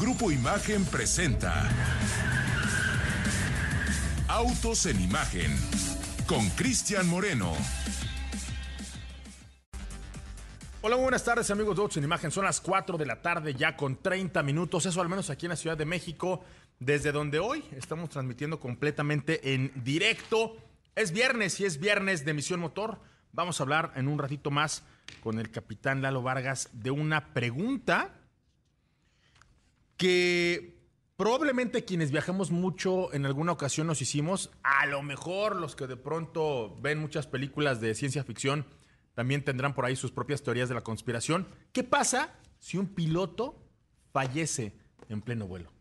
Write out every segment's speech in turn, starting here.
Grupo Imagen presenta Autos en Imagen con Cristian Moreno. Hola, muy buenas tardes amigos de Autos en Imagen. Son las 4 de la tarde ya con 30 minutos, eso al menos aquí en la Ciudad de México, desde donde hoy estamos transmitiendo completamente en directo. Es viernes y es viernes de Misión Motor. Vamos a hablar en un ratito más con el capitán Lalo Vargas de una pregunta que probablemente quienes viajamos mucho en alguna ocasión nos hicimos, a lo mejor los que de pronto ven muchas películas de ciencia ficción también tendrán por ahí sus propias teorías de la conspiración. ¿Qué pasa si un piloto fallece en pleno vuelo?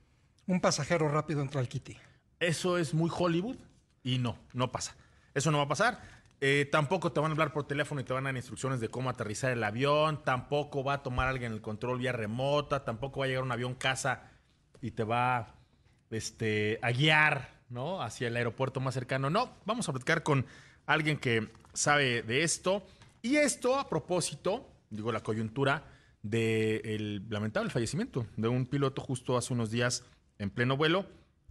Un pasajero rápido entra al kitty. Eso es muy Hollywood y no, no pasa. Eso no va a pasar. Eh, tampoco te van a hablar por teléfono y te van a dar instrucciones de cómo aterrizar el avión. Tampoco va a tomar alguien el control vía remota. Tampoco va a llegar un avión casa y te va este, a guiar ¿no? hacia el aeropuerto más cercano. No, vamos a platicar con alguien que sabe de esto. Y esto a propósito, digo, la coyuntura del lamentable fallecimiento de un piloto justo hace unos días en pleno vuelo.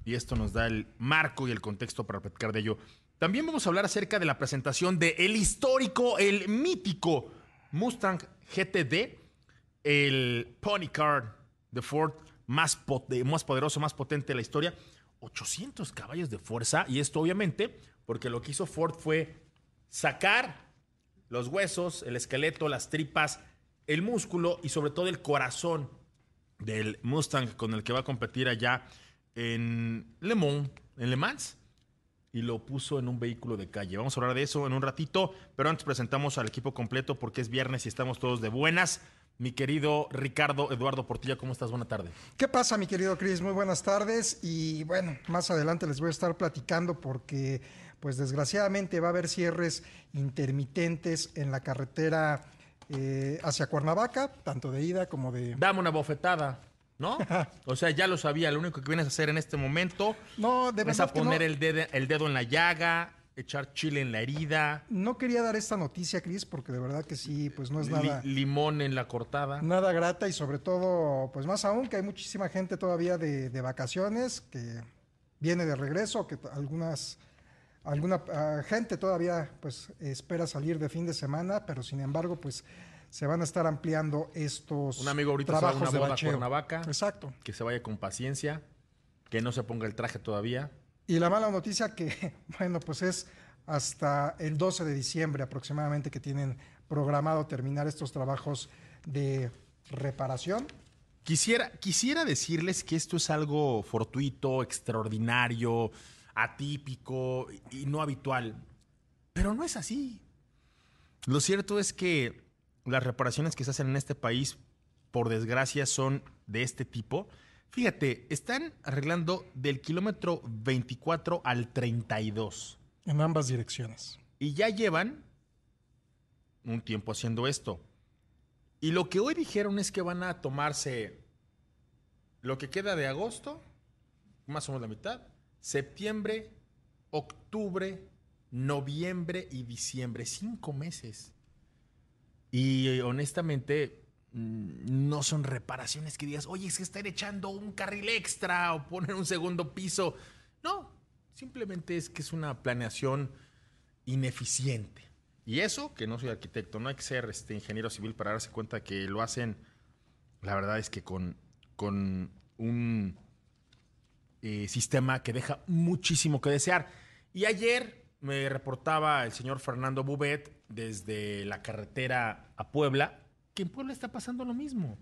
Y esto nos da el marco y el contexto para platicar de ello. También vamos a hablar acerca de la presentación de el histórico, el mítico Mustang GTD, el Pony Car de Ford más, más poderoso, más potente de la historia. 800 caballos de fuerza y esto obviamente porque lo que hizo Ford fue sacar los huesos, el esqueleto, las tripas, el músculo y sobre todo el corazón del Mustang con el que va a competir allá en Le en Le Mans y lo puso en un vehículo de calle. Vamos a hablar de eso en un ratito, pero antes presentamos al equipo completo porque es viernes y estamos todos de buenas. Mi querido Ricardo Eduardo Portilla, ¿cómo estás? Buena tarde. ¿Qué pasa, mi querido Cris? Muy buenas tardes. Y bueno, más adelante les voy a estar platicando porque, pues desgraciadamente va a haber cierres intermitentes en la carretera eh, hacia Cuernavaca, tanto de ida como de... Dame una bofetada. ¿No? O sea, ya lo sabía, lo único que vienes a hacer en este momento no, de es a poner el, dedo, el dedo en la llaga, echar chile en la herida. No quería dar esta noticia, Cris, porque de verdad que sí, pues no es nada... limón en la cortada. Nada grata y sobre todo, pues más aún que hay muchísima gente todavía de, de vacaciones que viene de regreso, que algunas... Alguna uh, gente todavía pues espera salir de fin de semana, pero sin embargo pues se van a estar ampliando estos Un amigo ahorita trabajos se va a una boda de Cuernavaca. Exacto. Que se vaya con paciencia, que no se ponga el traje todavía. Y la mala noticia que, bueno, pues es hasta el 12 de diciembre aproximadamente que tienen programado terminar estos trabajos de reparación. Quisiera, quisiera decirles que esto es algo fortuito, extraordinario, atípico y no habitual, pero no es así. Lo cierto es que las reparaciones que se hacen en este país, por desgracia, son de este tipo. Fíjate, están arreglando del kilómetro 24 al 32. En ambas direcciones. Y ya llevan un tiempo haciendo esto. Y lo que hoy dijeron es que van a tomarse lo que queda de agosto, más o menos la mitad, septiembre, octubre, noviembre y diciembre. Cinco meses. Y honestamente, mm, no son reparaciones que digas, oye, es que están echando un carril extra o poner un segundo piso. No, simplemente es que es una planeación ineficiente. Y eso, que no soy arquitecto, no hay que ser este, ingeniero civil para darse cuenta que lo hacen, la verdad es que con, con un eh, sistema que deja muchísimo que desear. Y ayer me reportaba el señor Fernando Bubet desde la carretera a Puebla, que en Puebla está pasando lo mismo.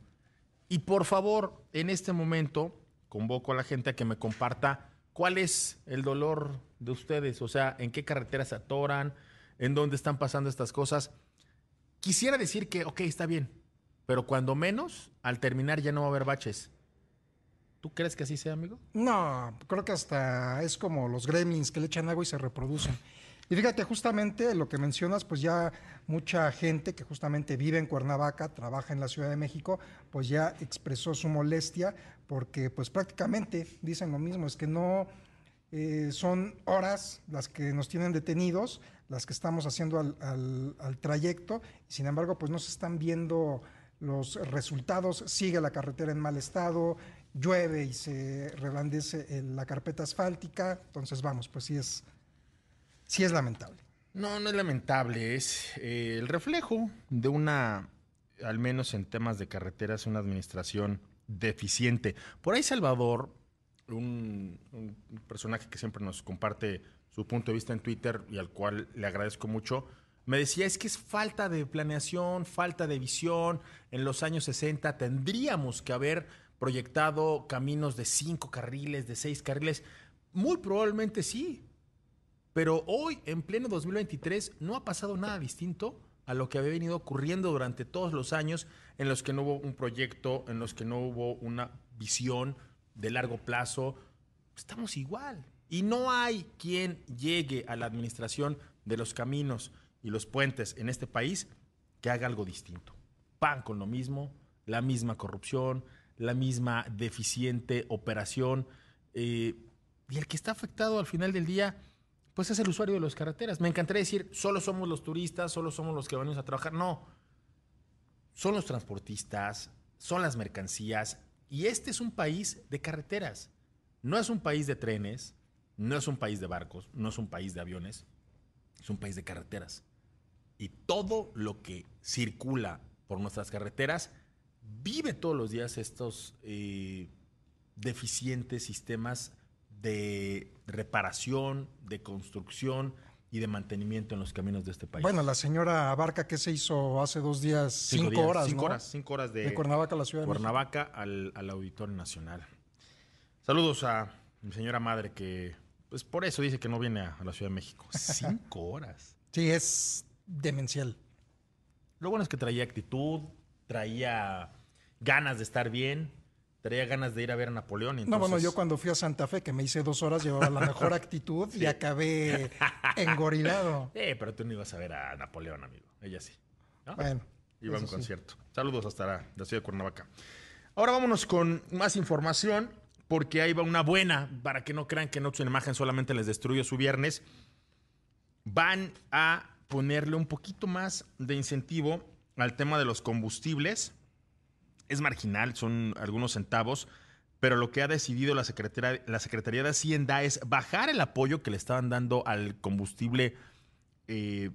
Y por favor, en este momento, convoco a la gente a que me comparta cuál es el dolor de ustedes, o sea, en qué carreteras se atoran, en dónde están pasando estas cosas. Quisiera decir que, ok, está bien, pero cuando menos, al terminar ya no va a haber baches. ¿Tú crees que así sea, amigo? No, creo que hasta es como los gremlins que le echan agua y se reproducen. Y fíjate, justamente lo que mencionas, pues ya mucha gente que justamente vive en Cuernavaca, trabaja en la Ciudad de México, pues ya expresó su molestia porque pues prácticamente dicen lo mismo, es que no eh, son horas las que nos tienen detenidos, las que estamos haciendo al, al trayecto, y sin embargo pues no se están viendo los resultados, sigue la carretera en mal estado, llueve y se reblandece la carpeta asfáltica. Entonces, vamos, pues sí es, sí es lamentable. No, no es lamentable, es eh, el reflejo de una, al menos en temas de carreteras, una administración deficiente. Por ahí Salvador, un, un, personaje que siempre nos comparte su punto de vista en Twitter y al cual le agradezco mucho, me decía, es que es falta de planeación, falta de visión. En los años 60 tendríamos que haber proyectado caminos de cinco carriles, de seis carriles. Muy probablemente sí. Pero hoy, en pleno 2023, no ha pasado nada distinto a lo que había venido ocurriendo durante todos los años en los que no hubo un proyecto, en los que no hubo una visión de largo plazo. Estamos igual. Y no hay quien llegue a la administración de los caminos y los puentes en este país que haga algo distinto. Pan con lo mismo, la misma corrupción, la misma deficiente operación. Eh, y el que está afectado al final del día, pues es el usuario de las carreteras. Me encantaría decir, solo somos los turistas, solo somos los que venimos a trabajar. No, son los transportistas, son las mercancías. Y este es un país de carreteras. No es un país de trenes, no es un país de barcos, no es un país de aviones, es un país de carreteras y todo lo que circula por nuestras carreteras vive todos los días estos eh, deficientes sistemas de reparación, de construcción y de mantenimiento en los caminos de este país. Bueno, la señora Abarca que se hizo hace dos días, cinco, horas, cinco horas, cinco horas de, Cuernavaca a la ciudad de Cuernavaca al, al Auditorio Nacional. Saludos a mi señora madre que, pues por eso dice que no viene a, a la Ciudad de México. Cinco horas. Sí, es demencial. Lo bueno es que traía actitud, traía ganas de estar bien, traía ganas de ir a ver a Napoleón. No, bueno, yo cuando fui a Santa Fe, que me hice dos horas, llevaba la mejor actitud y acabé engorilado. Eh, pero tú no ibas a ver a Napoleón, amigo. Ella sí. Bueno. Iba a un concierto. Saludos hasta la, la ciudad de Cuernavaca. Ahora vámonos con más información, porque ahí va una buena, para que no crean que no su imagen solamente les destruye su viernes. Van a ponerle un poquito más de incentivo al tema de los combustibles. Es marginal, son algunos centavos, pero lo que ha decidido la Secretaría, la Secretaría de Hacienda es bajar el apoyo que le estaban dando al combustible eh,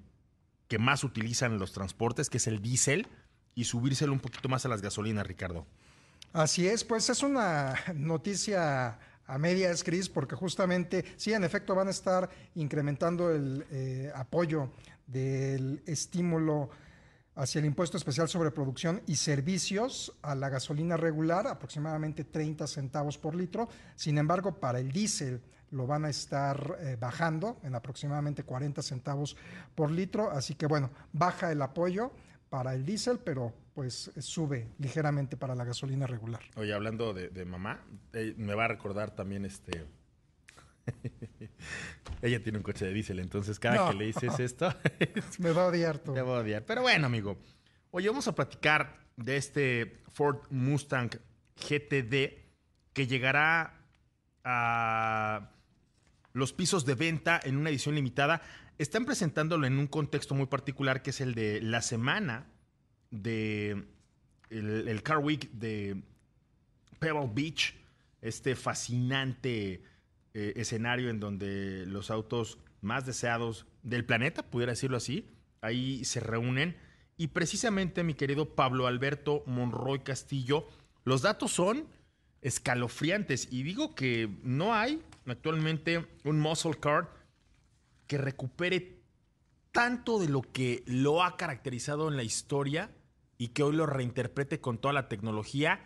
que más utilizan los transportes, que es el diésel, y subírselo un poquito más a las gasolinas, Ricardo. Así es, pues es una noticia a medias, Cris, porque justamente, sí, en efecto, van a estar incrementando el eh, apoyo del estímulo hacia el impuesto especial sobre producción y servicios a la gasolina regular, aproximadamente 30 centavos por litro. Sin embargo, para el diésel lo van a estar eh, bajando en aproximadamente 40 centavos por litro. Así que bueno, baja el apoyo para el diésel, pero pues sube ligeramente para la gasolina regular. Oye, hablando de, mamá, eh, me va a recordar también este Ella tiene un coche de diésel, entonces cada que le dices esto. Me va a odiar va a odiar. Pero bueno, amigo. Oye, vamos a platicar de este Ford Mustang GTD que llegará a los pisos de venta en una edición limitada. Están presentándolo en un contexto muy particular que es el de la semana de el Car Week de Pebble Beach, este fascinante eh, escenario en donde los autos más deseados del planeta, pudiera decirlo así, ahí se reúnen. Y precisamente, mi querido Pablo Alberto Monroy Castillo, los datos son escalofriantes. Y digo que no hay actualmente un muscle car que recupere tanto de lo que lo ha caracterizado en la historia y que hoy lo reinterprete con toda la tecnología,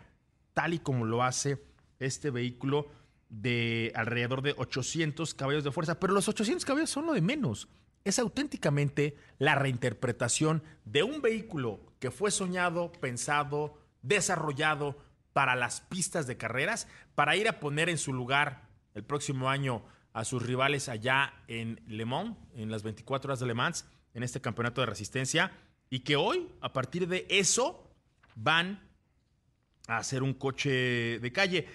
tal y como lo hace este vehículo de alrededor de 800 caballos de fuerza, pero los 800 caballos son lo de menos. Es auténticamente la reinterpretación de un vehículo que fue soñado, pensado, desarrollado para las pistas de carreras, para ir a poner en su lugar el próximo año a sus rivales allá en Le Mans, en las 24 horas de Le Mans, en este campeonato de resistencia, y que hoy, a partir de eso, van a hacer un coche de calle.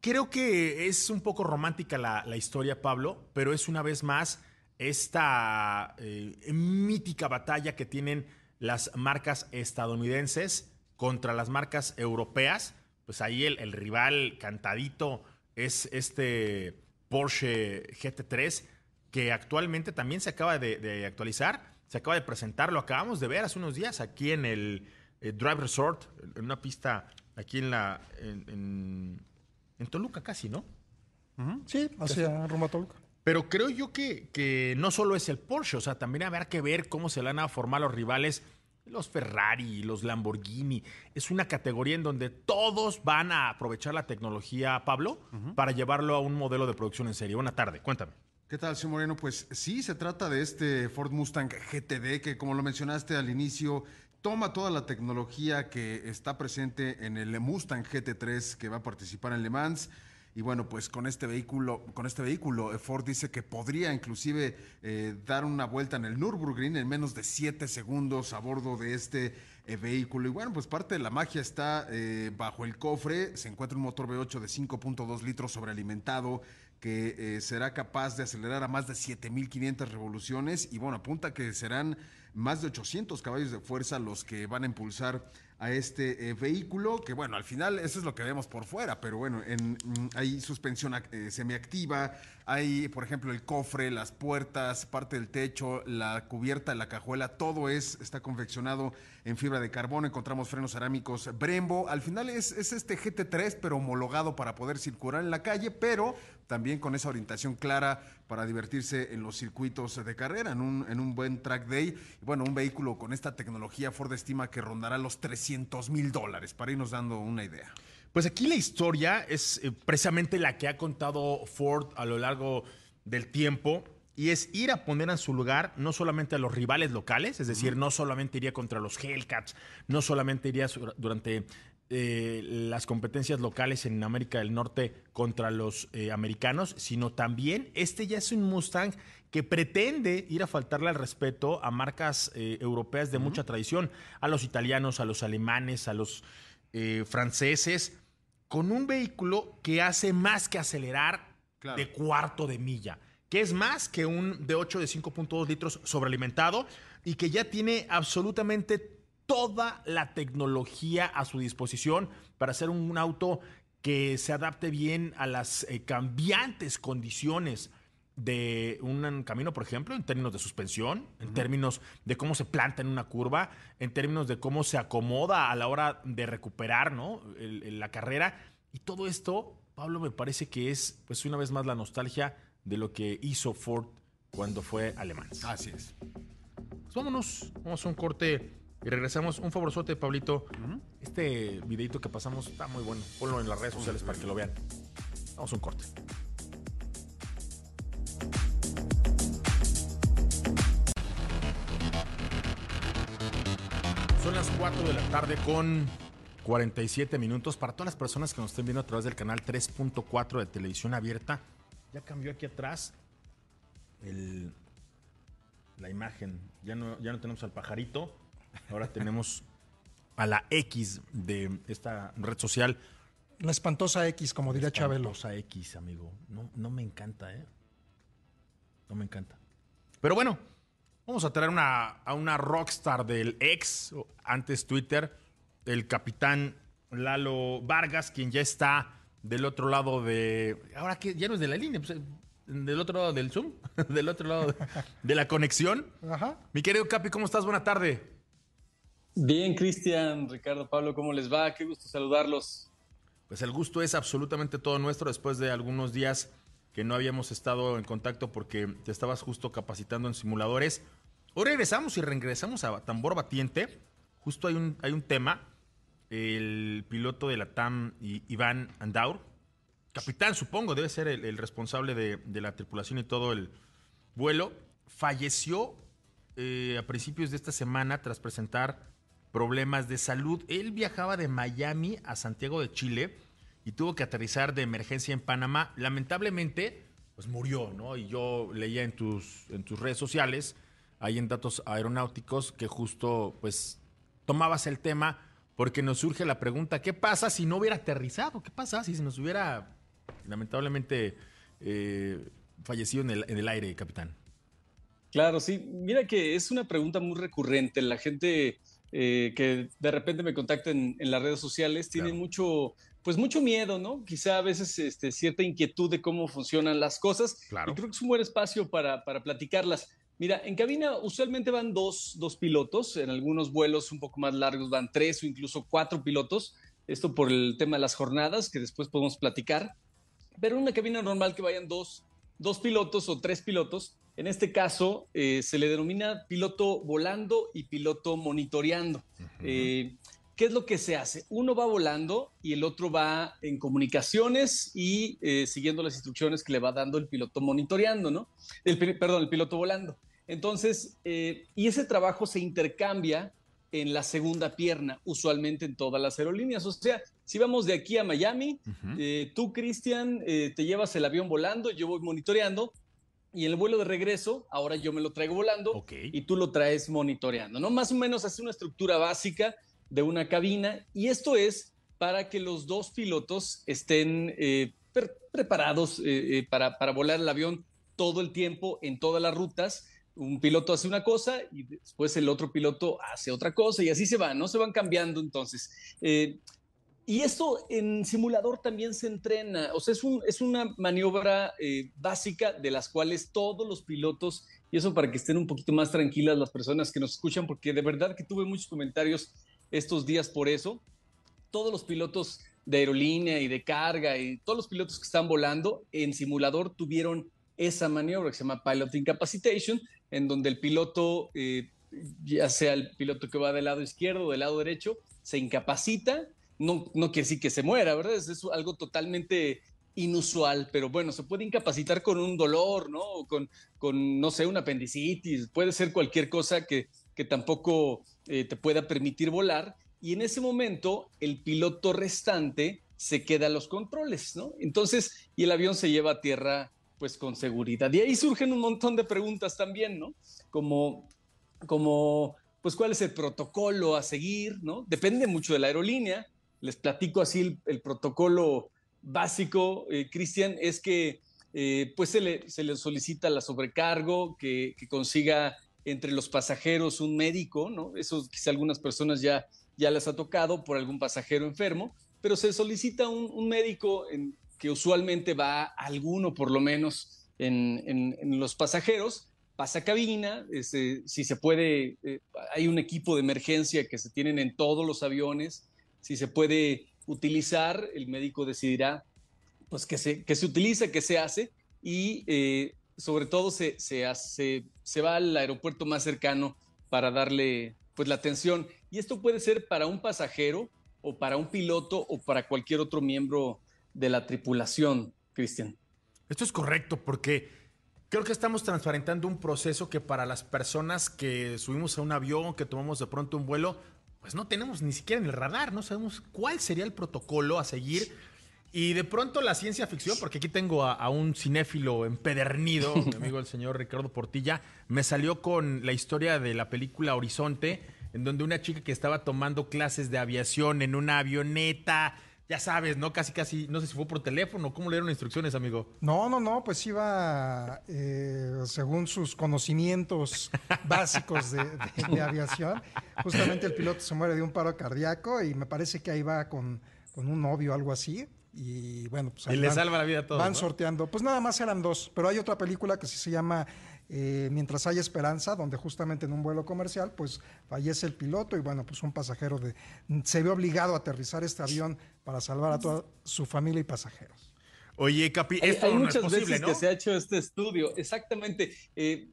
Creo que es un poco romántica la, historia, Pablo, pero es una vez más esta eh, mítica batalla que tienen las marcas estadounidenses contra las marcas europeas. Pues ahí el, rival cantadito es este Porsche GT3, que actualmente también se acaba de, actualizar, se acaba de presentar, lo acabamos de ver hace unos días aquí en el eh, Drive Resort, en una pista aquí en la Toluca casi, ¿no? Sí, hacia rumbo Toluca. Pero creo yo que, que, no solo es el Porsche, o sea, también habrá que ver cómo se van a formar los rivales, los Ferrari, los Lamborghini. Es una categoría en donde todos van a aprovechar la tecnología, Pablo, para llevarlo a un modelo de producción en serie. Buena tarde, cuéntame. ¿Qué tal, señor Moreno? Pues sí, se trata de este Ford Mustang GTD que, como lo mencionaste al inicio, toma toda la tecnología que está presente en el Mustang GT3 que va a participar en Le Mans y bueno, pues con este vehículo, con este vehículo, eh, Ford dice que podría inclusive eh, dar una vuelta en el Nürburgring en menos de 7 segundos a bordo de este eh, vehículo. Y bueno, pues parte de la magia está bajo el cofre. Se encuentra un motor V8 de 5.2 litros sobrealimentado que será capaz de acelerar a más de 7.500 revoluciones. Y bueno, apunta que serán más de 800 caballos de fuerza los que van a impulsar a este eh, vehículo, que bueno, al final eso es lo que vemos por fuera, pero bueno, en, mm, hay suspensión eh, semiactiva, hay por ejemplo el cofre, las puertas, parte del techo, la cubierta, la cajuela, todo es, está confeccionado en fibra de carbono, encontramos frenos cerámicos Brembo, al final es, es este GT3, pero homologado para poder circular en la calle, pero también con esa orientación clara para divertirse en los circuitos de carrera, en un, en un buen track day. Y bueno, un vehículo con esta tecnología Ford estima que rondará los 300 mil dólares, para irnos dando una idea. Pues aquí la historia es eh, precisamente la que ha contado Ford a lo largo del tiempo y es ir a poner en su lugar no solamente a los rivales locales, es decir, no solamente iría contra los Hellcats, no solamente iría durante eh, las competencias locales en América del Norte contra los eh, americanos, sino también este ya es un Mustang que pretende ir a faltarle al respeto a marcas eh, europeas de mucha tradición, a los italianos, a los alemanes, a los franceses, con un vehículo que hace más que acelerar de cuarto de milla, que es más que un de 8 de 5.2 litros sobrealimentado y que ya tiene absolutamente toda la tecnología a su disposición para hacer un auto que se adapte bien a las eh, cambiantes condiciones de un camino, por ejemplo, en términos de suspensión, en términos de cómo se planta en una curva, en términos de cómo se acomoda a la hora de recuperar ¿no? la carrera. Y todo esto, Pablo, me parece que es, pues una vez más, la nostalgia de lo que hizo Ford cuando fue alemán. Así es. Pues vámonos, vamos a un corte y regresamos. Un favorzote, Pablito. Este videito que pasamos está muy bueno. Ponlo en las redes sociales para que lo vean. Vamos a un corte. Son las 4 de la tarde con 47 minutos. Para todas las personas que nos estén viendo a través del canal 3.4 de televisión abierta, ya cambió aquí atrás la imagen. Ya no, ya no tenemos al pajarito Ahora tenemos a la X de esta red social. La espantosa X, como diría Chabelo. La espantosa X, amigo. No, no me encanta, ¿eh? No me encanta. Pero bueno, vamos a traer una, a una rockstar del ex, antes Twitter, el capitán Lalo Vargas, quien ya está del otro lado de. Ahora que ya no es de la línea, pues, del otro lado del Zoom, del otro lado de, la conexión. Ajá. Mi querido Capi, ¿cómo estás? Buena tarde. Bien, Cristian, Ricardo, Pablo, ¿cómo les va? Qué gusto saludarlos. Pues el gusto es absolutamente todo nuestro después de algunos días que no habíamos estado en contacto porque te estabas justo capacitando en simuladores. Hoy regresamos y regresamos a tambor batiente. Justo hay un, hay un tema. El piloto de la TAM, Iván Andaur, capitán supongo, debe ser el, responsable de, la tripulación y todo el vuelo, falleció eh, a principios de esta semana tras presentar problemas de salud. Él viajaba de Miami a Santiago de Chile y tuvo que aterrizar de emergencia en Panamá. Lamentablemente, pues murió, ¿no? Y yo leía en tus, en tus redes sociales, ahí en datos aeronáuticos, que justo, pues, tomabas el tema porque nos surge la pregunta, ¿qué pasa si no hubiera aterrizado? ¿Qué pasa si se nos hubiera, lamentablemente, eh, fallecido en el, en el aire, capitán? Claro, sí. Mira que es una pregunta muy recurrente. La gente eh, que de repente me contacten en las redes sociales, tienen mucho pues mucho miedo, ¿no? Quizá a veces este, cierta inquietud de cómo funcionan las cosas. Claro. Y creo que es un buen espacio para, para platicarlas. Mira, en cabina usualmente van dos, dos pilotos, en algunos vuelos un poco más largos van tres o incluso cuatro pilotos, esto por el tema de las jornadas, que después podemos platicar, pero en una cabina normal que vayan dos, dos pilotos o tres pilotos, en este caso eh, se le denomina piloto volando y piloto monitoreando. Eh, ¿Qué es lo que se hace? Uno va volando y el otro va en comunicaciones y eh, siguiendo las instrucciones que le va dando el piloto monitoreando, ¿no? El, perdón, el piloto volando. Entonces, y ese trabajo se intercambia en la segunda pierna, usualmente en todas las aerolíneas. O sea, si vamos de aquí a Miami, eh, tú, Cristian, eh, te llevas el avión volando, yo voy monitoreando, y el vuelo de regreso, ahora yo me lo traigo volando Ok. y tú lo traes monitoreando, ¿no? Más o menos hace una estructura básica de una cabina, y esto es para que los dos pilotos estén eh, per- preparados eh, eh, para, para volar el avión todo el tiempo en todas las rutas. Un piloto hace una cosa y después el otro piloto hace otra cosa y así se van, ¿no? Se van cambiando entonces. Eh, y esto en simulador también se entrena, o sea, es, un- es una maniobra eh, básica de las cuales todos los pilotos, y eso para que estén un poquito más tranquilas las personas que nos escuchan, porque de verdad que tuve muchos comentarios estos días por eso, todos los pilotos de aerolínea y de carga y todos los pilotos que están volando en simulador tuvieron esa maniobra que se llama Pilot Incapacitation, en donde el piloto, eh, ya sea el piloto que va del lado izquierdo o del lado derecho, se incapacita. No, no quiere decir que se muera, ¿verdad? Es, es algo totalmente inusual, pero bueno, se puede incapacitar con un dolor, ¿no? O con, con no sé, una apendicitis, puede ser cualquier cosa que, que tampoco eh, te pueda permitir volar. Y en ese momento, el piloto restante se queda a los controles, ¿no? Entonces, y el avión se lleva a tierra, pues con seguridad. Y ahí surgen un montón de preguntas también, ¿no? Como, como pues, ¿cuál es el protocolo a seguir, ¿no? Depende mucho de la aerolínea. Les platico así el, protocolo básico, eh, Cristian, es que eh, pues se le, se le solicita la sobrecargo, que, consiga entre los pasajeros un médico, ¿no? Eso quizá algunas personas ya, ya les ha tocado por algún pasajero enfermo, pero se solicita un, médico que usualmente va alguno por lo menos en, en, en los pasajeros, pasa cabina, este, si se puede, eh, hay un equipo de emergencia que se tienen en todos los aviones, si se puede utilizar, el médico decidirá pues que se, que se utiliza, que se hace y eh, sobre todo se, se, hace, se va al aeropuerto más cercano para darle pues la atención. Y esto puede ser para un pasajero o para un piloto o para cualquier otro miembro de la tripulación, Cristian. Esto es correcto porque creo que estamos transparentando un proceso que para las personas que subimos a un avión, que tomamos de pronto un vuelo, pues no tenemos ni siquiera en el radar, no sabemos cuál sería el protocolo a seguir. Y de pronto la ciencia ficción, porque aquí tengo a, a un cinéfilo empedernido, mi amigo el señor Ricardo Portilla, me salió con la historia de la película Horizonte, en donde una chica que estaba tomando clases de aviación en una avioneta, ya sabes, ¿no? Casi, casi, no sé si fue por teléfono, ¿cómo le dieron instrucciones, amigo? No, no, no, pues iba eh, según sus conocimientos básicos de, de- de aviación. Justamente el piloto se muere de un paro cardíaco y me parece que ahí va con, con un novio o algo así. Y bueno, pues Y le salva la vida a todos, Van ¿no? sorteando. Pues nada más eran dos, pero hay otra película que sí se llama eh, Mientras hay esperanza, donde justamente en un vuelo comercial, pues fallece el piloto y bueno, pues un pasajero de, se ve obligado a aterrizar este avión para salvar a toda su familia y pasajeros. Oye, Capi, Hay, esto hay no muchas es posible, veces ¿no? que se ha hecho este estudio, exactamente. Eh,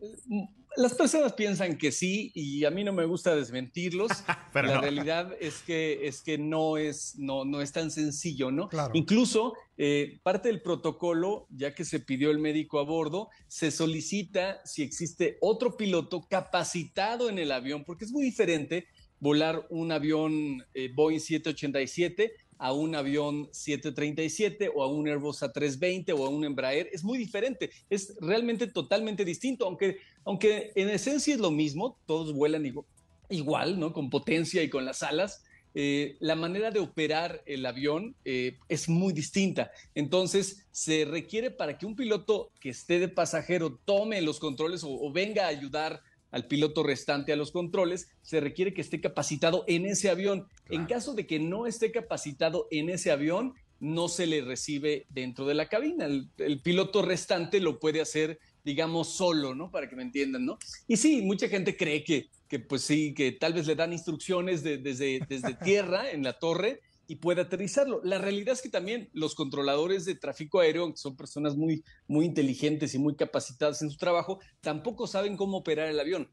las personas piensan que sí y a mí no me gusta desmentirlos. Pero la no. realidad es que, es que no, es, no, no es tan sencillo, ¿no? Claro. Incluso eh, parte del protocolo, ya que se pidió el médico a bordo, se solicita si existe otro piloto capacitado en el avión, porque es muy diferente volar un avión eh, Boeing 787 a un avión 737 o a un Airbus A320 o a un Embraer. Es muy diferente, es realmente totalmente distinto, aunque, aunque en esencia es lo mismo, todos vuelan igual, ¿no? Con potencia y con las alas. eh, la manera de operar el avión eh, es muy distinta. Entonces, se requiere para que un piloto que esté de pasajero tome los controles o venga a ayudar al piloto restante a los controles, se requiere que esté capacitado en ese avión. En caso de que no esté capacitado en ese avión, no se le recibe dentro de la cabina. El, el, piloto restante lo puede hacer, digamos, solo, ¿no? Para que me entiendan, ¿no? Y sí, mucha gente cree que, que pues sí, que tal vez le dan instrucciones de, desde, desde tierra en la torre y puede aterrizarlo. La realidad es que también los controladores de tráfico aéreo, que son personas muy, muy inteligentes y muy capacitadas en su trabajo, tampoco saben cómo operar el avión.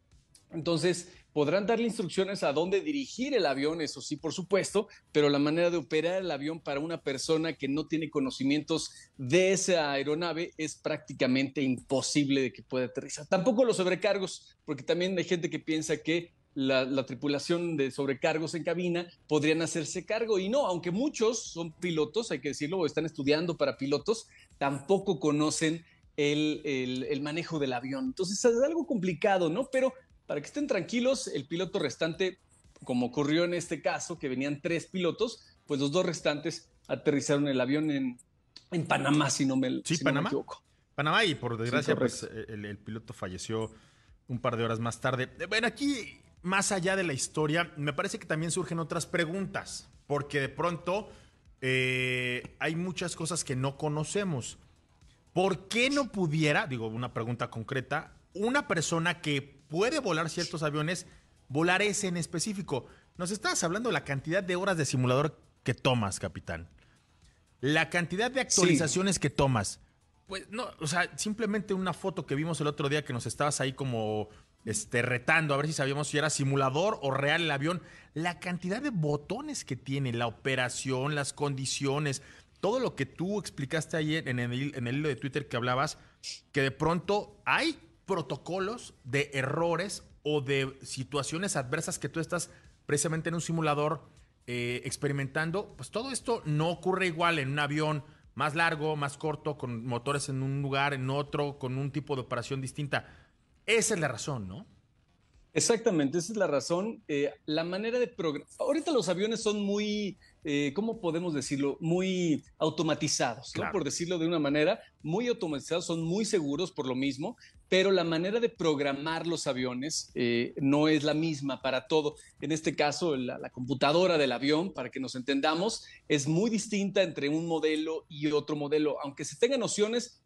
Entonces, podrán darle instrucciones a dónde dirigir el avión, eso sí, por supuesto, pero la manera de operar el avión para una persona que no tiene conocimientos de esa aeronave es prácticamente imposible de que pueda aterrizar. Tampoco los sobrecargos, porque también hay gente que piensa que la, tripulación de sobrecargos en cabina podrían hacerse cargo. Y no, aunque muchos son pilotos, hay que decirlo, o están estudiando para pilotos, tampoco conocen el, el, manejo del avión. Entonces es algo complicado, ¿no? Pero para que estén tranquilos, el piloto restante, como ocurrió en este caso, que venían tres pilotos, pues los dos restantes aterrizaron el avión en, en Panamá, si no me, sí, Panamá. equivoco. Panamá y por desgracia pues, el, el, piloto falleció un par de horas más tarde. Bueno, aquí más allá de la historia, me parece que también surgen otras preguntas, porque de pronto eh, hay muchas cosas que no conocemos. ¿Por qué no pudiera, digo una pregunta concreta, una persona que puede volar ciertos aviones, volar ese en específico? Nos estabas hablando de la cantidad de horas de simulador que tomas, capitán. La cantidad de actualizaciones que tomas. Pues no, o sea, simplemente una foto que vimos el otro día que nos estabas ahí como este, retando a ver si sabíamos si era simulador o real el avión. La cantidad de botones que tiene, la operación, las condiciones, todo lo que tú explicaste ayer en el, hilo de Twitter que hablabas, que de pronto hay protocolos de errores o de situaciones adversas que tú estás precisamente en un simulador eh, experimentando, pues todo esto no ocurre igual en un avión más largo, más corto, con motores en un lugar, en otro, con un tipo de operación distinta. Esa es la razón, ¿no? Exactamente, esa es la razón. Eh, la manera de programar. Ahorita los aviones son muy, eh, ¿cómo podemos decirlo? Muy automatizados, ¿no? por decirlo de una manera. Muy automatizados, son muy seguros por lo mismo, pero la manera de programar los aviones eh, no es la misma para todo. En este caso, la, la, computadora del avión, para que nos entendamos, es muy distinta entre un modelo y otro modelo. Aunque se tengan nociones,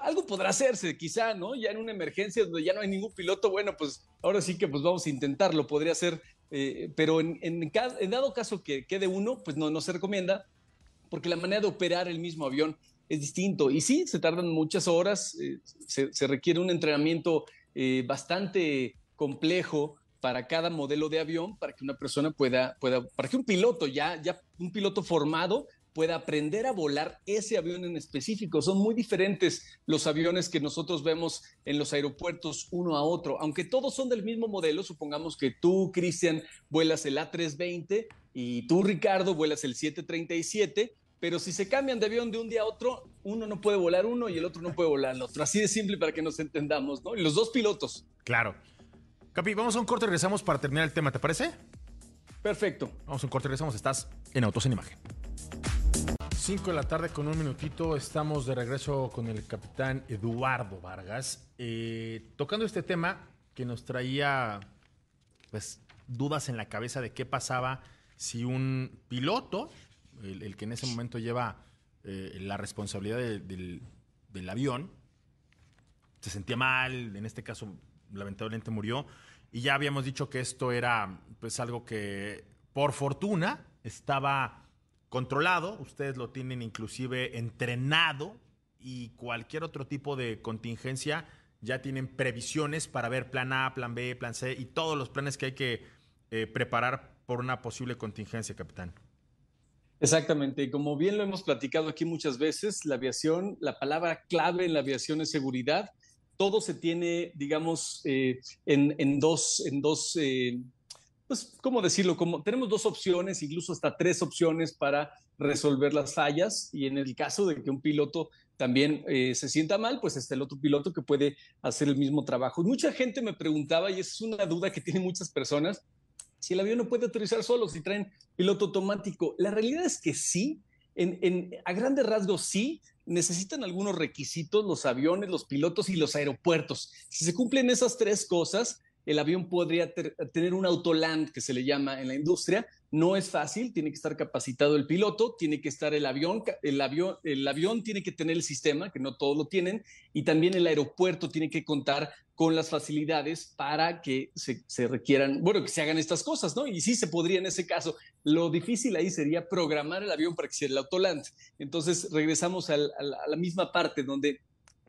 algo podrá hacerse, quizá, ¿no? Ya en una emergencia donde ya no hay ningún piloto, bueno, pues ahora sí que pues vamos a intentarlo, podría ser, eh, pero en, en, dado caso que quede uno, pues no, no se recomienda, porque la manera de operar el mismo avión es distinto. Y sí, se tardan muchas horas, eh, se, requiere un entrenamiento eh, bastante complejo para cada modelo de avión, para que una persona pueda, pueda, para que un piloto ya, ya un piloto formado pueda aprender a volar ese avión en específico. Son muy diferentes los aviones que nosotros vemos en los aeropuertos uno a otro, aunque todos son del mismo modelo. Supongamos que tú, Cristian, vuelas el A320 y tú, Ricardo, vuelas el 737. Pero si se cambian de avión de un día a otro, uno no puede volar uno y el otro no puede volar el otro. Así de simple para que nos entendamos, ¿no? Y los dos pilotos. Claro. Capi, vamos a un corte y regresamos para terminar el tema, ¿te parece? Perfecto. Vamos a un corte y regresamos. Estás en Autos en Imagen. 5 de la tarde con un minutito estamos de regreso con el capitán Eduardo Vargas, eh, tocando este tema que nos traía pues dudas en la cabeza de qué pasaba si un piloto, el, que en ese momento lleva eh, la responsabilidad del, del avión, se sentía mal, en este caso lamentablemente murió, y ya habíamos dicho que esto era pues algo que por fortuna estaba controlado, ustedes lo tienen inclusive entrenado y cualquier otro tipo de contingencia ya tienen previsiones para ver plan A, plan B, plan C y todos los planes que hay que eh, preparar por una posible contingencia, capitán. Exactamente, y como bien lo hemos platicado aquí muchas veces, la aviación, la palabra clave en la aviación es seguridad. Todo se tiene, digamos, eh, en, dos, en dos eh, pues, ¿cómo decirlo? Tenemos dos opciones, incluso hasta tres opciones para resolver las fallas y en el caso de que un piloto también eh, se sienta mal, pues está el otro piloto que puede hacer el mismo trabajo. Mucha gente me preguntaba, y es una duda que tienen muchas personas, si el avión no puede aterrizar solo, si traen piloto automático. La realidad es que sí, a grandes rasgos sí, necesitan algunos requisitos los aviones, los pilotos y los aeropuertos. Si se cumplen esas tres cosas, el avión podría tener un autoland que se le llama en la industria, No es fácil, tiene que estar capacitado el piloto, tiene que estar el avión, el avión, tiene que tener el sistema, que no todos lo tienen, y también el aeropuerto tiene que contar con las facilidades para que se, requieran, bueno, que se hagan estas cosas, ¿no? Y sí se podría en ese caso. Lo difícil ahí sería programar el avión para que sea el autoland. Entonces regresamos a la misma parte donde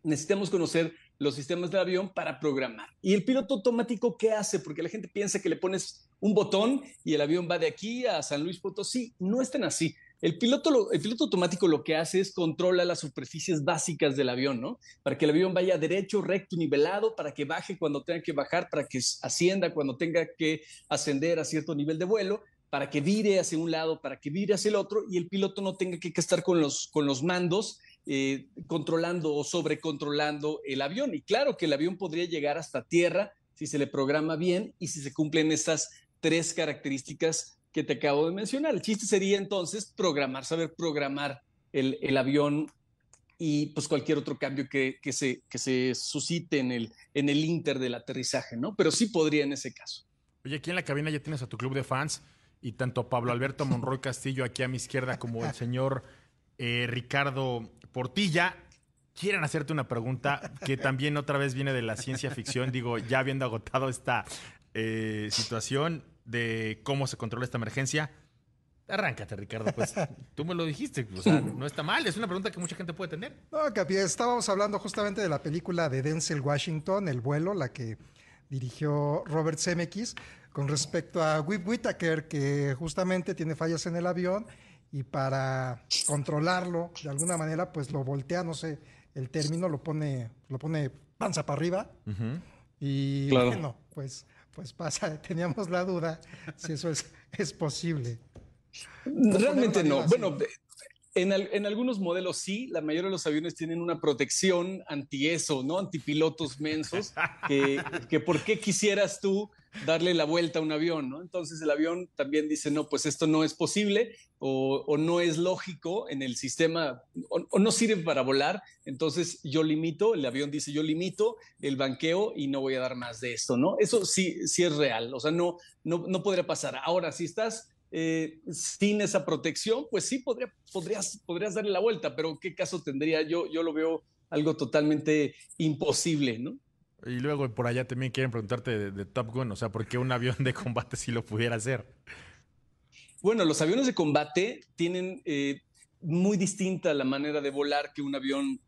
necesitamos conocer los sistemas del avión para programar. ¿Y el piloto automático qué hace? Porque la gente piensa que le pones un botón y el avión va de aquí a San Luis Potosí. No es tan así. El piloto, el piloto automático lo que hace es controla las superficies básicas del avión, ¿no? Para que el avión vaya derecho, recto, nivelado, para que baje cuando tenga que bajar, para que ascienda cuando tenga que ascender a cierto nivel de vuelo, para que vire hacia un lado, para que vire hacia el otro y el piloto no tenga que estar con los, con los mandos eh, controlando o sobrecontrolando el avión. Y claro que el avión podría llegar hasta tierra si se le programa bien y si se cumplen estas tres características que te acabo de mencionar. El chiste sería entonces programar, saber programar el, avión y pues cualquier otro cambio que, se, que se suscite en el, en el inter del aterrizaje, ¿no? Pero sí podría en ese caso. Oye, aquí en la cabina ya tienes a tu club de fans y tanto Pablo Alberto Monroy Castillo aquí a mi izquierda como el señor eh, Ricardo Portilla. Quieren hacerte una pregunta que también otra vez viene de la ciencia ficción. Digo, ya habiendo agotado esta eh, situación de cómo se controla esta emergencia. Arráncate, Ricardo, pues tú me lo dijiste, no está mal, es una pregunta que mucha gente puede tener. No, Capi, estábamos hablando justamente de la película de Denzel Washington, El vuelo, la que dirigió Robert Zemeckis, con respecto a Whip Whittaker, que justamente tiene fallas en el avión y para controlarlo de alguna manera, pues lo voltea, no sé, el término lo pone, lo pone panza para arriba. Y bueno, pues, pues pasa, teníamos la duda si eso es, es posible. Realmente no. Bueno, en, algunos modelos sí, la mayoría de los aviones tienen una protección anti eso, ¿no? Antipilotos mensos, que, que por qué quisieras tú darle la vuelta a un avión, ¿no? Entonces el avión también dice, no, pues esto no es posible o, no es lógico en el sistema o, no sirve para volar, entonces yo limito, el avión dice, yo limito el banqueo y no voy a dar más de esto, ¿no? Eso sí, sí es real, o sea, no, no, no podría pasar. Ahora, si estás eh, sin esa protección, pues sí podría, podrías, podrías darle la vuelta, pero ¿qué caso tendría? Yo, yo lo veo algo totalmente imposible, ¿no? Y luego por allá también quieren preguntarte de, Top Gun, o sea, ¿por qué un avión de combate sí lo pudiera hacer? Bueno, los aviones de combate tienen eh, muy distinta la manera de volar que un avión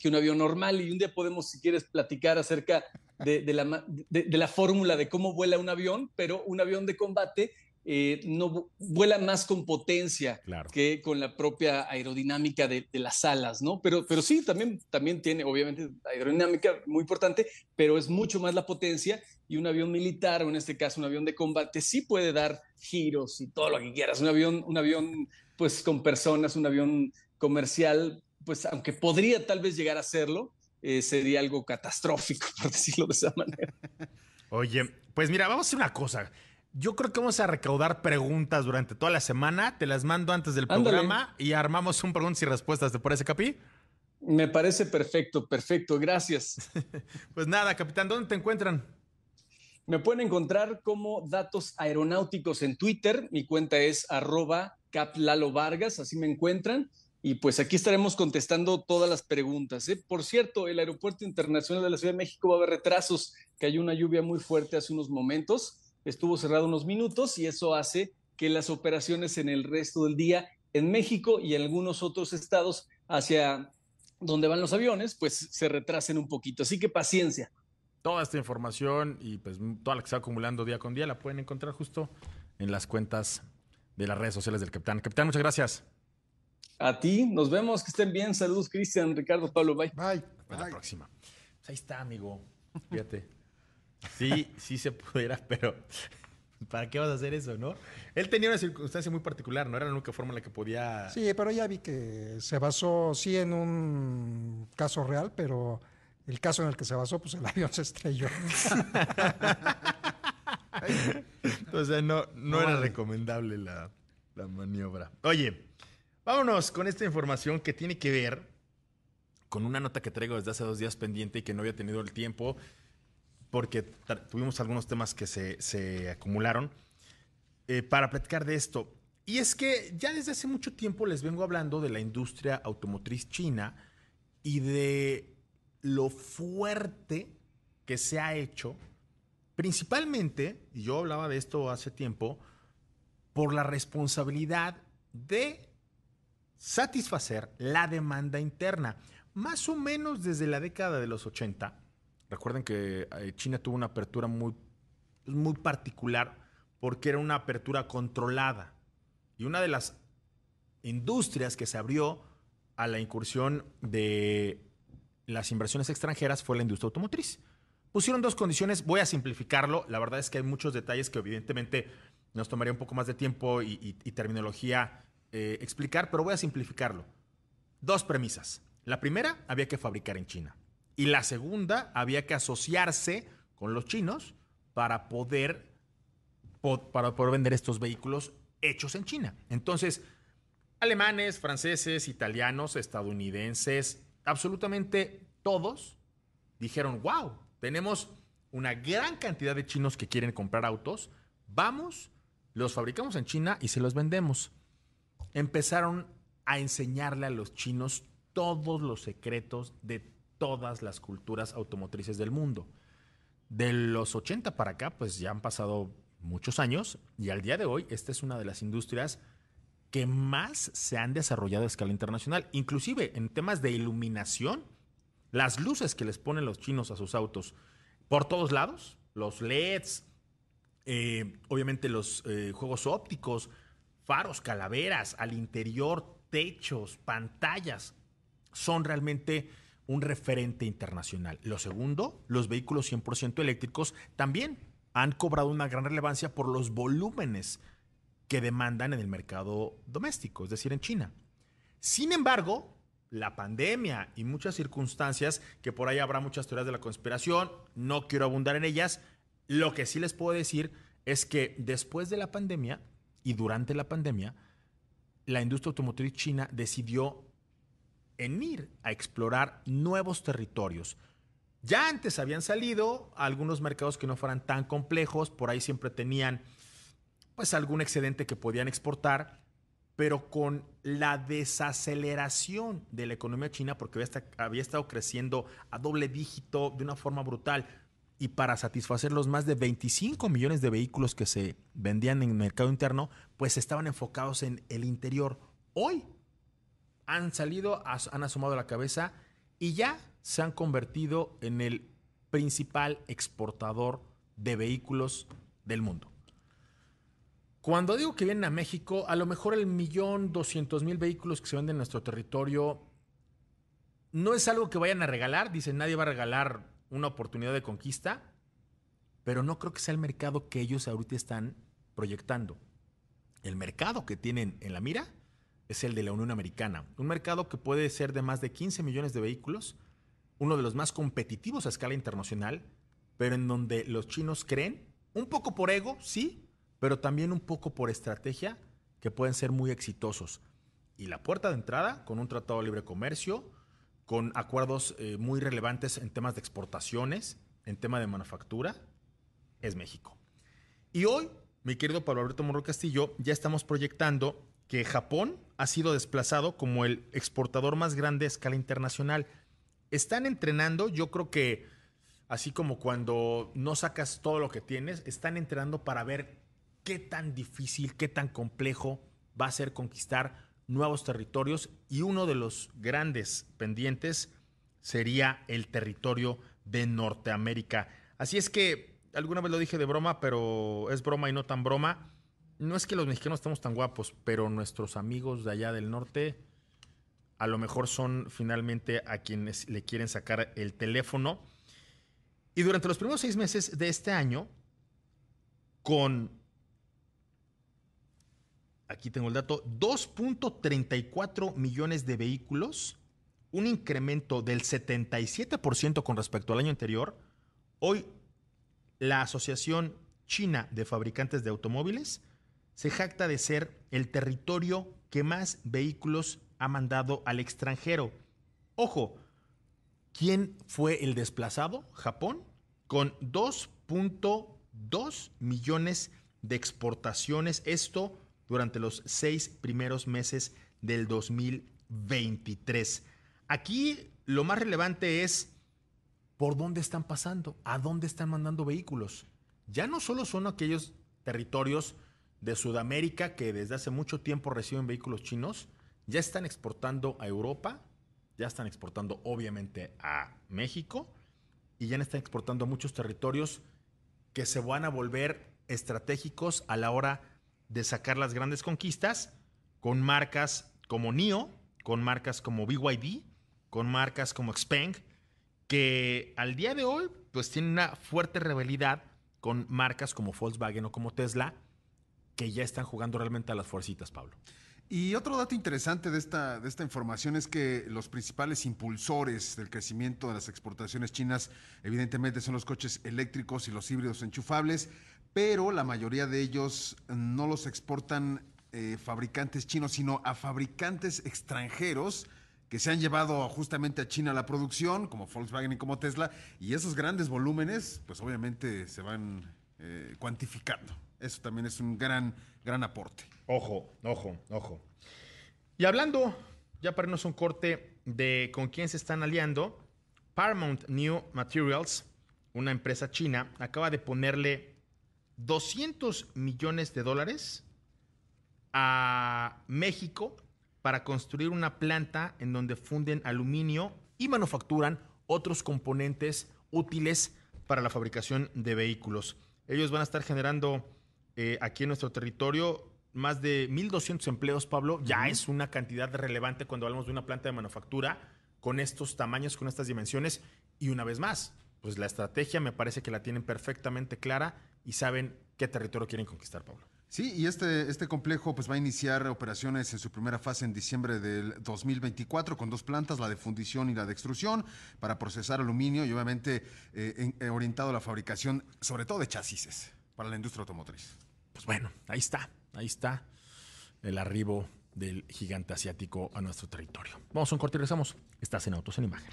que un avión normal y un día podemos, si quieres, platicar acerca de, la, de la fórmula de cómo vuela un avión, pero un avión de combate eh, no vuela más con potencia que con la propia aerodinámica de, las alas, ¿no? Pero, pero sí, también, también tiene, obviamente, aerodinámica muy importante, pero es mucho más la potencia y un avión militar, o en este caso un avión de combate, sí puede dar giros y todo lo que quieras. Un avión, un avión pues con personas, un avión comercial, pues aunque podría tal vez llegar a serlo, eh, sería algo catastrófico, por decirlo de esa manera. Oye, pues mira, vamos a hacer una cosa. Yo creo que vamos a recaudar preguntas durante toda la semana. Te las mando antes del programa y armamos un preguntas y respuestas. ¿Te parece, Capi? Me parece perfecto, perfecto. Gracias. pues nada, capitán, ¿dónde te encuentran? Me pueden encontrar como datos aeronáuticos en Twitter. Mi cuenta es arroba caplalo Vargas, así me encuentran. Y pues aquí estaremos contestando todas las preguntas. ¿eh? Por cierto, el Aeropuerto Internacional de la Ciudad de México va a haber retrasos, que hay una lluvia muy fuerte hace unos momentos estuvo cerrado unos minutos y eso hace que las operaciones en el resto del día en México y en algunos otros estados hacia donde van los aviones, pues se retrasen un poquito. Así que paciencia. Toda esta información y pues toda la que se va acumulando día con día la pueden encontrar justo en las cuentas de las redes sociales del Capitán. Capitán, muchas gracias. A ti, nos vemos, que estén bien. Saludos, Cristian, Ricardo, Pablo, bye. Bye. Hasta la próxima. Pues ahí está, amigo. Fíjate. Sí, sí se pudiera, pero ¿para qué vas a hacer eso, no? Él tenía una circunstancia muy particular, no era la única forma en la que podía... Sí, pero ya vi que se basó, sí, en un caso real, pero el caso en el que se basó, pues el avión se estrelló. o no, no era recomendable la, la maniobra. Oye, vámonos con esta información que tiene que ver con una nota que traigo desde hace dos días pendiente y que no había tenido el tiempo porque tuvimos algunos temas que se, acumularon. eh, para platicar de esto. Y es que ya desde hace mucho tiempo les vengo hablando de la industria automotriz china y de lo fuerte que se ha hecho, principalmente, y yo hablaba de esto hace tiempo, por la responsabilidad de satisfacer la demanda interna. Más o menos desde la década de los 80, recuerden que eh, China tuvo una apertura muy, muy particular porque era una apertura controlada. Y una de las industrias que se abrió a la incursión de las inversiones extranjeras fue la industria automotriz. Pusieron dos condiciones, voy a simplificarlo, la verdad es que hay muchos detalles que evidentemente nos tomaría un poco más de tiempo y, terminología eh, explicar, pero voy a simplificarlo. Dos premisas. La primera, había que fabricar en China. Y la segunda, había que asociarse con los chinos para poder, para poder vender estos vehículos hechos en China. Entonces, alemanes, franceses, italianos, estadounidenses, absolutamente todos dijeron, wow, tenemos una gran cantidad de chinos que quieren comprar autos, vamos, los fabricamos en China y se los vendemos. Empezaron a enseñarle a los chinos todos los secretos de todas las culturas automotrices del mundo. De los 80 para acá, pues ya han pasado muchos años y al día de hoy esta es una de las industrias que más se han desarrollado a escala internacional, inclusive en temas de iluminación, las luces que les ponen los chinos a sus autos por todos lados, los LEDs, eh, obviamente los eh, juegos ópticos, faros, calaveras, al interior, techos, pantallas, son realmente un referente internacional. Lo segundo, los vehículos 100% eléctricos también han cobrado una gran relevancia por los volúmenes que demandan en el mercado doméstico, es decir, en China. Sin embargo, la pandemia y muchas circunstancias, que por ahí habrá muchas teorías de la conspiración, no quiero abundar en ellas, lo que sí les puedo decir es que después de la pandemia y durante la pandemia, la industria automotriz china decidió en ir a explorar nuevos territorios. Ya antes habían salido algunos mercados que no fueran tan complejos, por ahí siempre tenían pues algún excedente que podían exportar, pero con la desaceleración de la economía china, porque había, había estado creciendo a doble dígito de una forma brutal, y para satisfacer los más de 25 millones de vehículos que se vendían en el mercado interno, pues estaban enfocados en el interior. Hoy han salido, han asomado la cabeza y ya se han convertido en el principal exportador de vehículos del mundo. Cuando digo que vienen a México, a lo mejor el millón doscientos mil vehículos que se venden en nuestro territorio no es algo que vayan a regalar. Dicen, nadie va a regalar una oportunidad de conquista, pero no creo que sea el mercado que ellos ahorita están proyectando. El mercado que tienen en la mira es el de la Unión Americana, un mercado que puede ser de más de 15 millones de vehículos, uno de los más competitivos a escala internacional, pero en donde los chinos creen, un poco por ego, sí, pero también un poco por estrategia, que pueden ser muy exitosos. Y la puerta de entrada, con un tratado de libre comercio, con acuerdos eh, muy relevantes en temas de exportaciones, en tema de manufactura, es México. Y hoy, mi querido Pablo Alberto Morro Castillo, ya estamos proyectando que Japón ha sido desplazado como el exportador más grande a escala internacional. Están entrenando, yo creo que así como cuando no sacas todo lo que tienes, están entrenando para ver qué tan difícil, qué tan complejo va a ser conquistar nuevos territorios y uno de los grandes pendientes sería el territorio de Norteamérica. Así es que, alguna vez lo dije de broma, pero es broma y no tan broma. No es que los mexicanos estemos tan guapos, pero nuestros amigos de allá del norte a lo mejor son finalmente a quienes le quieren sacar el teléfono. Y durante los primeros seis meses de este año, con aquí tengo el dato, 2.34 millones de vehículos, un incremento del 77% con respecto al año anterior. Hoy, la Asociación China de Fabricantes de Automóviles se jacta de ser el territorio que más vehículos ha mandado al extranjero. Ojo, ¿quién fue el desplazado? Japón, con 2.2 millones de exportaciones. Esto durante los seis primeros meses del 2023. Aquí lo más relevante es por dónde están pasando, a dónde están mandando vehículos. Ya no solo son aquellos territorios de Sudamérica que desde hace mucho tiempo reciben vehículos chinos, ya están exportando a Europa, ya están exportando obviamente a México y ya están exportando a muchos territorios que se van a volver estratégicos a la hora de sacar las grandes conquistas con marcas como NIO, con marcas como BYD, con marcas como Xpeng, que al día de hoy pues tienen una fuerte rivalidad con marcas como Volkswagen o como Tesla, que ya están jugando realmente a las fuercitas, Pablo. Y otro dato interesante de esta, de esta información es que los principales impulsores del crecimiento de las exportaciones chinas evidentemente son los coches eléctricos y los híbridos enchufables, pero la mayoría de ellos no los exportan eh, fabricantes chinos, sino a fabricantes extranjeros que se han llevado justamente a China la producción, como Volkswagen y como Tesla, y esos grandes volúmenes, pues obviamente se van eh, cuantificando. Eso también es un gran, gran aporte. Ojo, ojo, ojo. Y hablando, ya para irnos un corte de con quién se están aliando, Paramount New Materials, una empresa china, acaba de ponerle 200 millones de dólares a México para construir una planta en donde funden aluminio y manufacturan otros componentes útiles para la fabricación de vehículos. Ellos van a estar generando eh, aquí en nuestro territorio más de 1.200 empleos, Pablo. Ya es una cantidad relevante cuando hablamos de una planta de manufactura con estos tamaños, con estas dimensiones. Y una vez más, pues la estrategia me parece que la tienen perfectamente clara y saben qué territorio quieren conquistar, Pablo. Sí, y este, este complejo pues, va a iniciar operaciones en su primera fase en diciembre del 2024 con dos plantas, la de fundición y la de extrusión, para procesar aluminio y obviamente eh, eh, orientado a la fabricación, sobre todo de chasis para la industria automotriz. Pues bueno, ahí está, ahí está el arribo del gigante asiático a nuestro territorio. Vamos a un corte y regresamos. Estás en Autos en Imagen.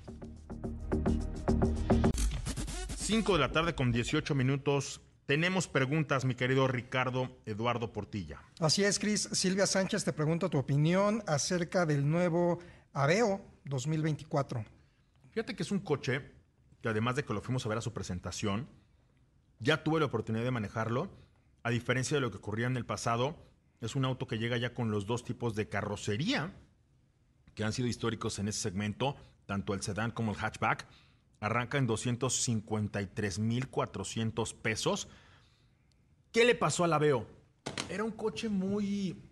5 de la tarde con 18 minutos. Tenemos preguntas, mi querido Ricardo Eduardo Portilla. Así es, Cris. Silvia Sánchez te pregunta tu opinión acerca del nuevo Aveo 2024. Fíjate que es un coche que además de que lo fuimos a ver a su presentación, ya tuve la oportunidad de manejarlo a diferencia de lo que ocurría en el pasado, es un auto que llega ya con los dos tipos de carrocería que han sido históricos en ese segmento, tanto el sedán como el hatchback. Arranca en 253.400 pesos. ¿Qué le pasó al Aveo? Era un coche muy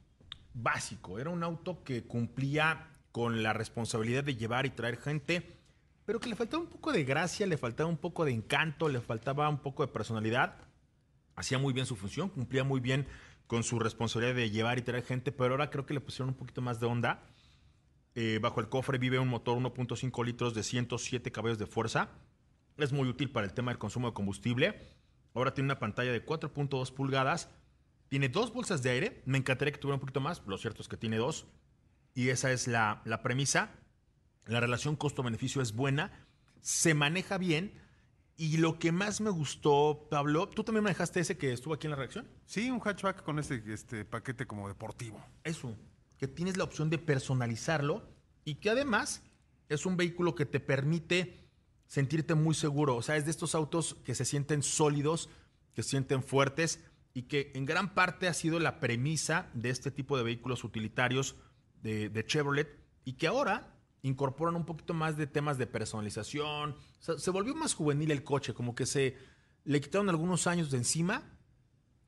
básico, era un auto que cumplía con la responsabilidad de llevar y traer gente, pero que le faltaba un poco de gracia, le faltaba un poco de encanto, le faltaba un poco de personalidad hacía muy bien su función, cumplía muy bien con su responsabilidad de llevar y traer gente, pero ahora creo que le pusieron un poquito más de onda. Eh, bajo el cofre vive un motor 1.5 litros de 107 caballos de fuerza. Es muy útil para el tema del consumo de combustible. Ahora tiene una pantalla de 4.2 pulgadas. Tiene dos bolsas de aire. Me encantaría que tuviera un poquito más. Lo cierto es que tiene dos. Y esa es la, la premisa. La relación costo-beneficio es buena. Se maneja bien y lo que más me gustó, Pablo, ¿tú también manejaste ese que estuvo aquí en la reacción? Sí, un hatchback con este, este paquete como deportivo. Eso, que tienes la opción de personalizarlo y que además es un vehículo que te permite sentirte muy seguro. O sea, es de estos autos que se sienten sólidos, que se sienten fuertes y que en gran parte ha sido la premisa de este tipo de vehículos utilitarios de, de Chevrolet y que ahora incorporan un poquito más de temas de personalización. Se volvió más juvenil el coche, como que se le quitaron algunos años de encima,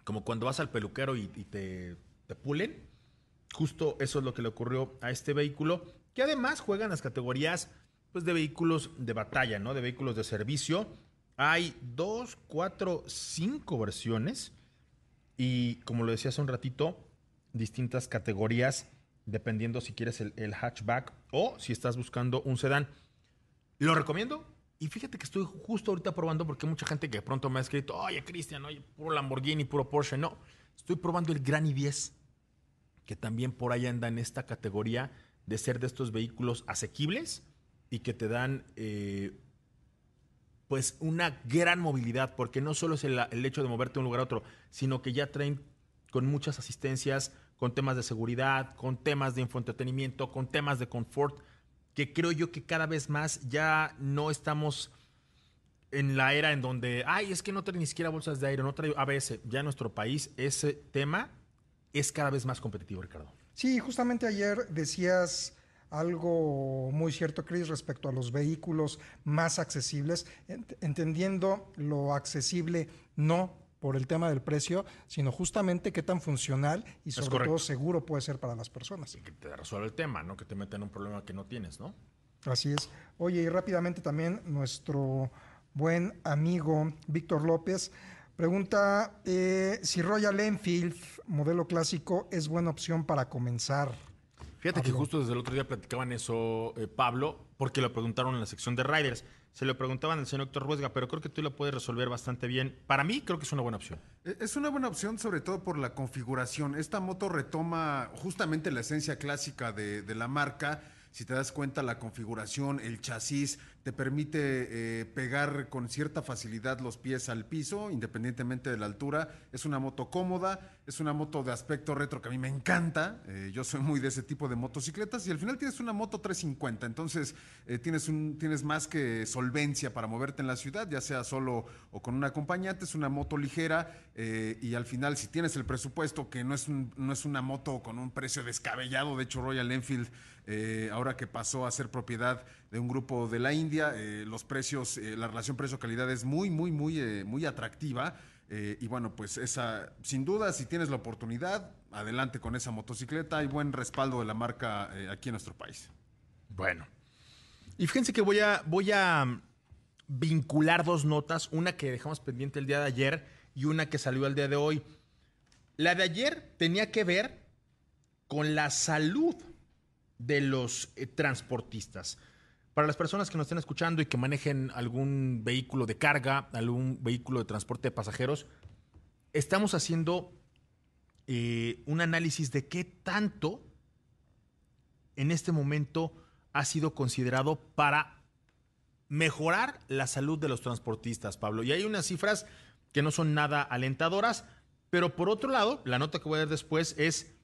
como cuando vas al peluquero y, te, te, pulen. Justo eso es lo que le ocurrió a este vehículo, que además juega en las categorías pues, de vehículos de batalla, ¿no? De vehículos de servicio. Hay dos, cuatro, cinco versiones y, como lo decía hace un ratito, distintas categorías dependiendo si quieres el, hatchback o si estás buscando un sedán. Lo recomiendo. Y fíjate que estoy justo ahorita probando porque mucha gente que de pronto me ha escrito, oye Cristian, oye, puro Lamborghini, puro Porsche. No, estoy probando el Gran i10, que también por ahí anda en esta categoría de ser de estos vehículos asequibles y que te dan eh, pues una gran movilidad, porque no solo es el, el hecho de moverte de un lugar a otro, sino que ya traen con muchas asistencias, con temas de seguridad, con temas de infoentretenimiento, con temas de confort, que creo yo que cada vez más ya no estamos en la era en donde, ay, es que no trae ni siquiera bolsas de aire, no trae ABS. Ya en nuestro país ese tema es cada vez más competitivo, Ricardo. Sí, justamente ayer decías algo muy cierto, Chris, respecto a los vehículos más accesibles, ent- entendiendo lo accesible no por el tema del precio, sino justamente qué tan funcional y sobre todo seguro puede ser para las personas. Que te resuelve el tema, no que te meta en un problema que no tienes, ¿no? Así es. Oye, y rápidamente también nuestro buen amigo Víctor López pregunta eh, si Royal Enfield, modelo clásico, es buena opción para comenzar. Fíjate que justo desde el otro día platicaban eso, eh, Pablo, porque lo preguntaron en la sección de Riders. Se lo preguntaban al señor Héctor Huesga, pero creo que tú lo puedes resolver bastante bien. Para mí, creo que es una buena opción. E- Es una buena opción, sobre todo por la configuración. Esta moto retoma justamente la esencia clásica de, de la marca. Si te das cuenta, la configuración, el chasis, te permite eh, pegar con cierta facilidad los pies al piso, independientemente de la altura. Es una moto cómoda, es una moto de aspecto retro que a mí me encanta. Eh, yo soy muy de ese tipo de motocicletas y al final tienes una moto 350, entonces eh, tienes, un, tienes más que solvencia para moverte en la ciudad, ya sea solo o con un acompañante. Es una moto ligera y al final, si tienes el presupuesto, que no es, no es una moto con un precio descabellado, de hecho, Royal Enfield, ahora que pasó a ser propiedad de un grupo de la India, eh, los precios, eh, la relación precio-calidad es muy, muy, muy, eh, muy atractiva. Y bueno, pues esa, sin duda, si tienes la oportunidad, adelante con esa motocicleta. Hay buen respaldo de la marca aquí en nuestro país. Bueno. Y fíjense que voy a, voy a mm, vincular dos notas, una que dejamos pendiente el día de ayer y una que salió el día de hoy. La de ayer tenía que ver con la salud de los transportistas. Para las personas que nos estén escuchando y que manejen algún vehículo de carga, algún vehículo de transporte de pasajeros, estamos haciendo eh, un análisis de qué tanto en este momento ha sido considerado para mejorar la salud de los transportistas, Pablo. Y hay unas cifras que no son nada alentadoras, pero por otro lado, la nota que voy a dar después es,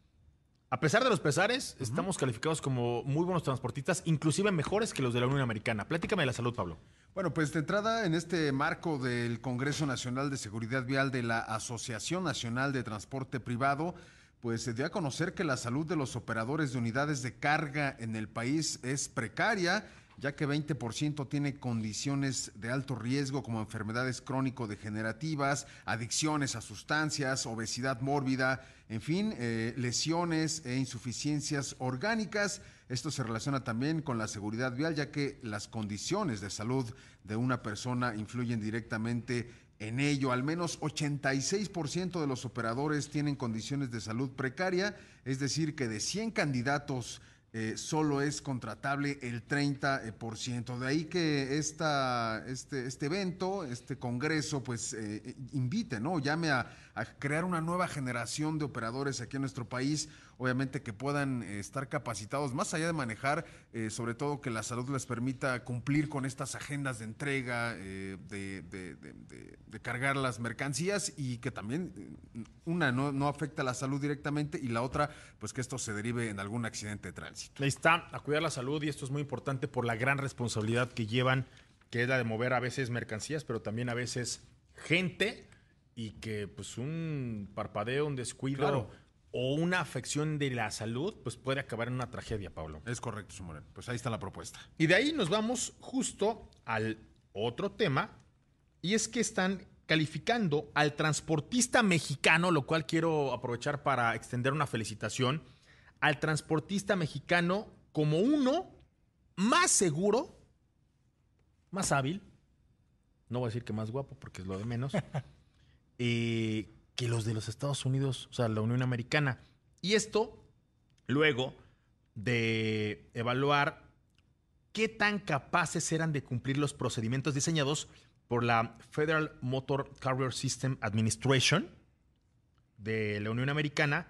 a pesar de los pesares, estamos calificados como muy buenos transportistas, inclusive mejores que los de la Unión Americana. Platícame de la salud, Pablo. Bueno, pues de entrada, en este marco del Congreso Nacional de Seguridad Vial de la Asociación Nacional de Transporte Privado, pues se dio a conocer que la salud de los operadores de unidades de carga en el país es precaria, ya que 20% tiene condiciones de alto riesgo como enfermedades crónico-degenerativas, adicciones a sustancias, obesidad mórbida, en fin, eh, lesiones e insuficiencias orgánicas. Esto se relaciona también con la seguridad vial, ya que las condiciones de salud de una persona influyen directamente en ello. Al menos 86% de los operadores tienen condiciones de salud precaria, es decir, que de 100 candidatos eh, solo es contratable el 30%. De ahí que esta, este, este evento, este congreso, pues eh, invite, ¿no? Llame a, a crear una nueva generación de operadores aquí en nuestro país, obviamente que puedan eh, estar capacitados, más allá de manejar, eh, sobre todo que la salud les permita cumplir con estas agendas de entrega, eh, de, cargar las mercancías y que también, eh, una, no, no afecta a la salud directamente y la otra, pues que esto se derive en algún accidente de tránsito. Ahí está, a cuidar la salud y esto es muy importante por la gran responsabilidad que llevan, que es la de mover a veces mercancías, pero también a veces gente y que pues un parpadeo, un descuido Claro. o una afección de la salud pues puede acabar en una tragedia, Pablo. Es correcto, Sumorén. Pues ahí está la propuesta. Y de ahí nos vamos justo al otro tema, y es que están calificando al transportista mexicano, lo cual quiero aprovechar para extender una felicitación, al transportista mexicano como uno más seguro, más hábil, no voy a decir que más guapo porque es lo de menos, que los de los Estados Unidos, o sea, la Unión Americana. Y esto luego de evaluar qué tan capaces eran de cumplir los procedimientos diseñados por la Federal Motor Carrier System Administration de la Unión Americana,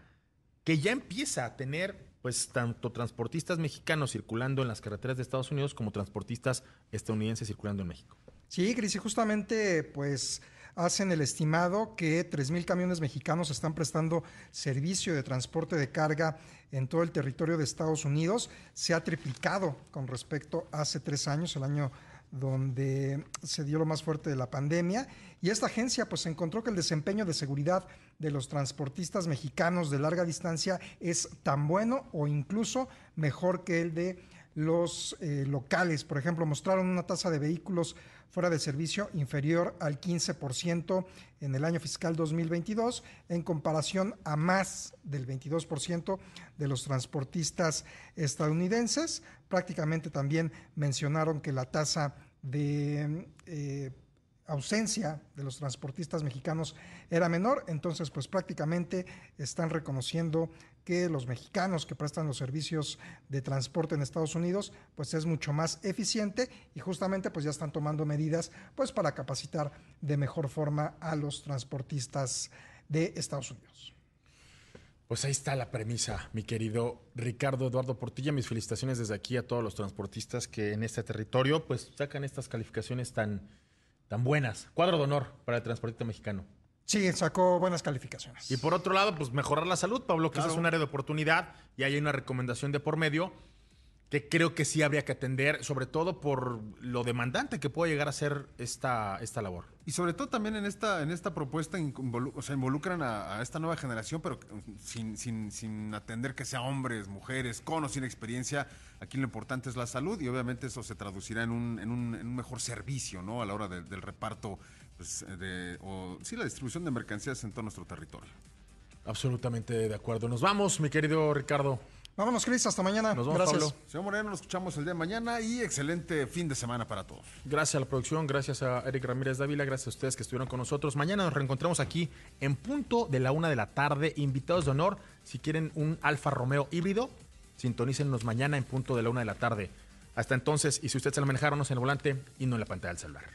que ya empieza a tener pues tanto transportistas mexicanos circulando en las carreteras de Estados Unidos como transportistas estadounidenses circulando en México. Sí, Cris, y justamente pues hacen el estimado que 3.000 camiones mexicanos están prestando servicio de transporte de carga en todo el territorio de Estados Unidos. Se ha triplicado con respecto a hace tres años, el año donde se dio lo más fuerte de la pandemia. Y esta agencia pues encontró que el desempeño de seguridad de los transportistas mexicanos de larga distancia es tan bueno o incluso mejor que el de los eh, locales. Por ejemplo, mostraron una tasa de vehículos fuera de servicio inferior al 15% en el año fiscal 2022, en comparación a más del 22% de los transportistas estadounidenses. Prácticamente también mencionaron que la tasa de eh, ausencia de los transportistas mexicanos era menor, entonces pues prácticamente están reconociendo que los mexicanos que prestan los servicios de transporte en Estados Unidos pues es mucho más eficiente y justamente pues ya están tomando medidas pues para capacitar de mejor forma a los transportistas de Estados Unidos. Pues ahí está la premisa, mi querido Ricardo Eduardo Portilla. Mis felicitaciones desde aquí a todos los transportistas que en este territorio pues sacan estas calificaciones tan, tan buenas. Cuadro de honor para el transportista mexicano. Sí, sacó buenas calificaciones. Y por otro lado, pues mejorar la salud, Pablo, que Claro. eso es un área de oportunidad y hay una recomendación de por medio que creo que sí habría que atender, sobre todo por lo demandante que puede llegar a ser esta, esta labor. Y sobre todo también en esta, en esta propuesta involu- o sea, involucran a, a esta nueva generación, pero sin, sin, sin atender que sea hombres, mujeres, con o sin experiencia. Aquí lo importante es la salud y obviamente eso se traducirá en un, en un, en un mejor servicio, ¿no? A la hora de- del reparto, pues, de, o sí, la distribución de mercancías en todo nuestro territorio. Absolutamente de acuerdo. Nos vamos, mi querido Ricardo. Vámonos, Cris, hasta mañana. Nos vemos, Gracias. Pablo. Señor Moreno, nos escuchamos el día de mañana y excelente fin de semana para todos. Gracias a la producción, gracias a Eric Ramírez Dávila, gracias a ustedes que estuvieron con nosotros. Mañana nos reencontramos aquí en punto de la una de la tarde. Invitados de honor, si quieren un Alfa Romeo híbrido, sintonícennos mañana en punto de la una de la tarde. Hasta entonces, y si usted se lo manejaron, en el volante y no en la pantalla del celular.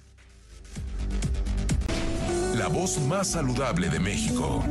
La voz más saludable de México.